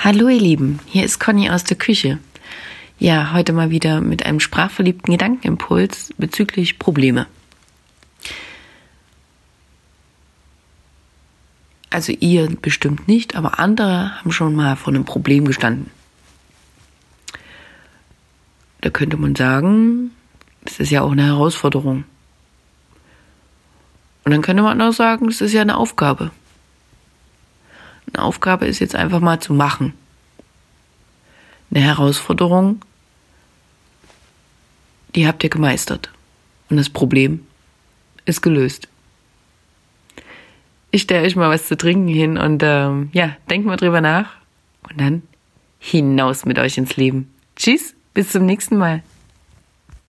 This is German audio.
Hallo ihr Lieben, hier ist Conny aus der Küche. Ja, heute mal wieder mit einem sprachverliebten Gedankenimpuls bezüglich Probleme. Also ihr bestimmt nicht, aber andere haben schon mal vor einem Problem gestanden. Da könnte man sagen, das ist ja auch eine Herausforderung. Und dann könnte man auch sagen, das ist ja eine Aufgabe. Aufgabe ist jetzt einfach mal zu machen. Eine Herausforderung, die habt ihr gemeistert. Und das Problem ist gelöst. Ich stelle euch mal was zu trinken hin und ähm, ja, denkt mal drüber nach und dann hinaus mit euch ins Leben. Tschüss, bis zum nächsten Mal.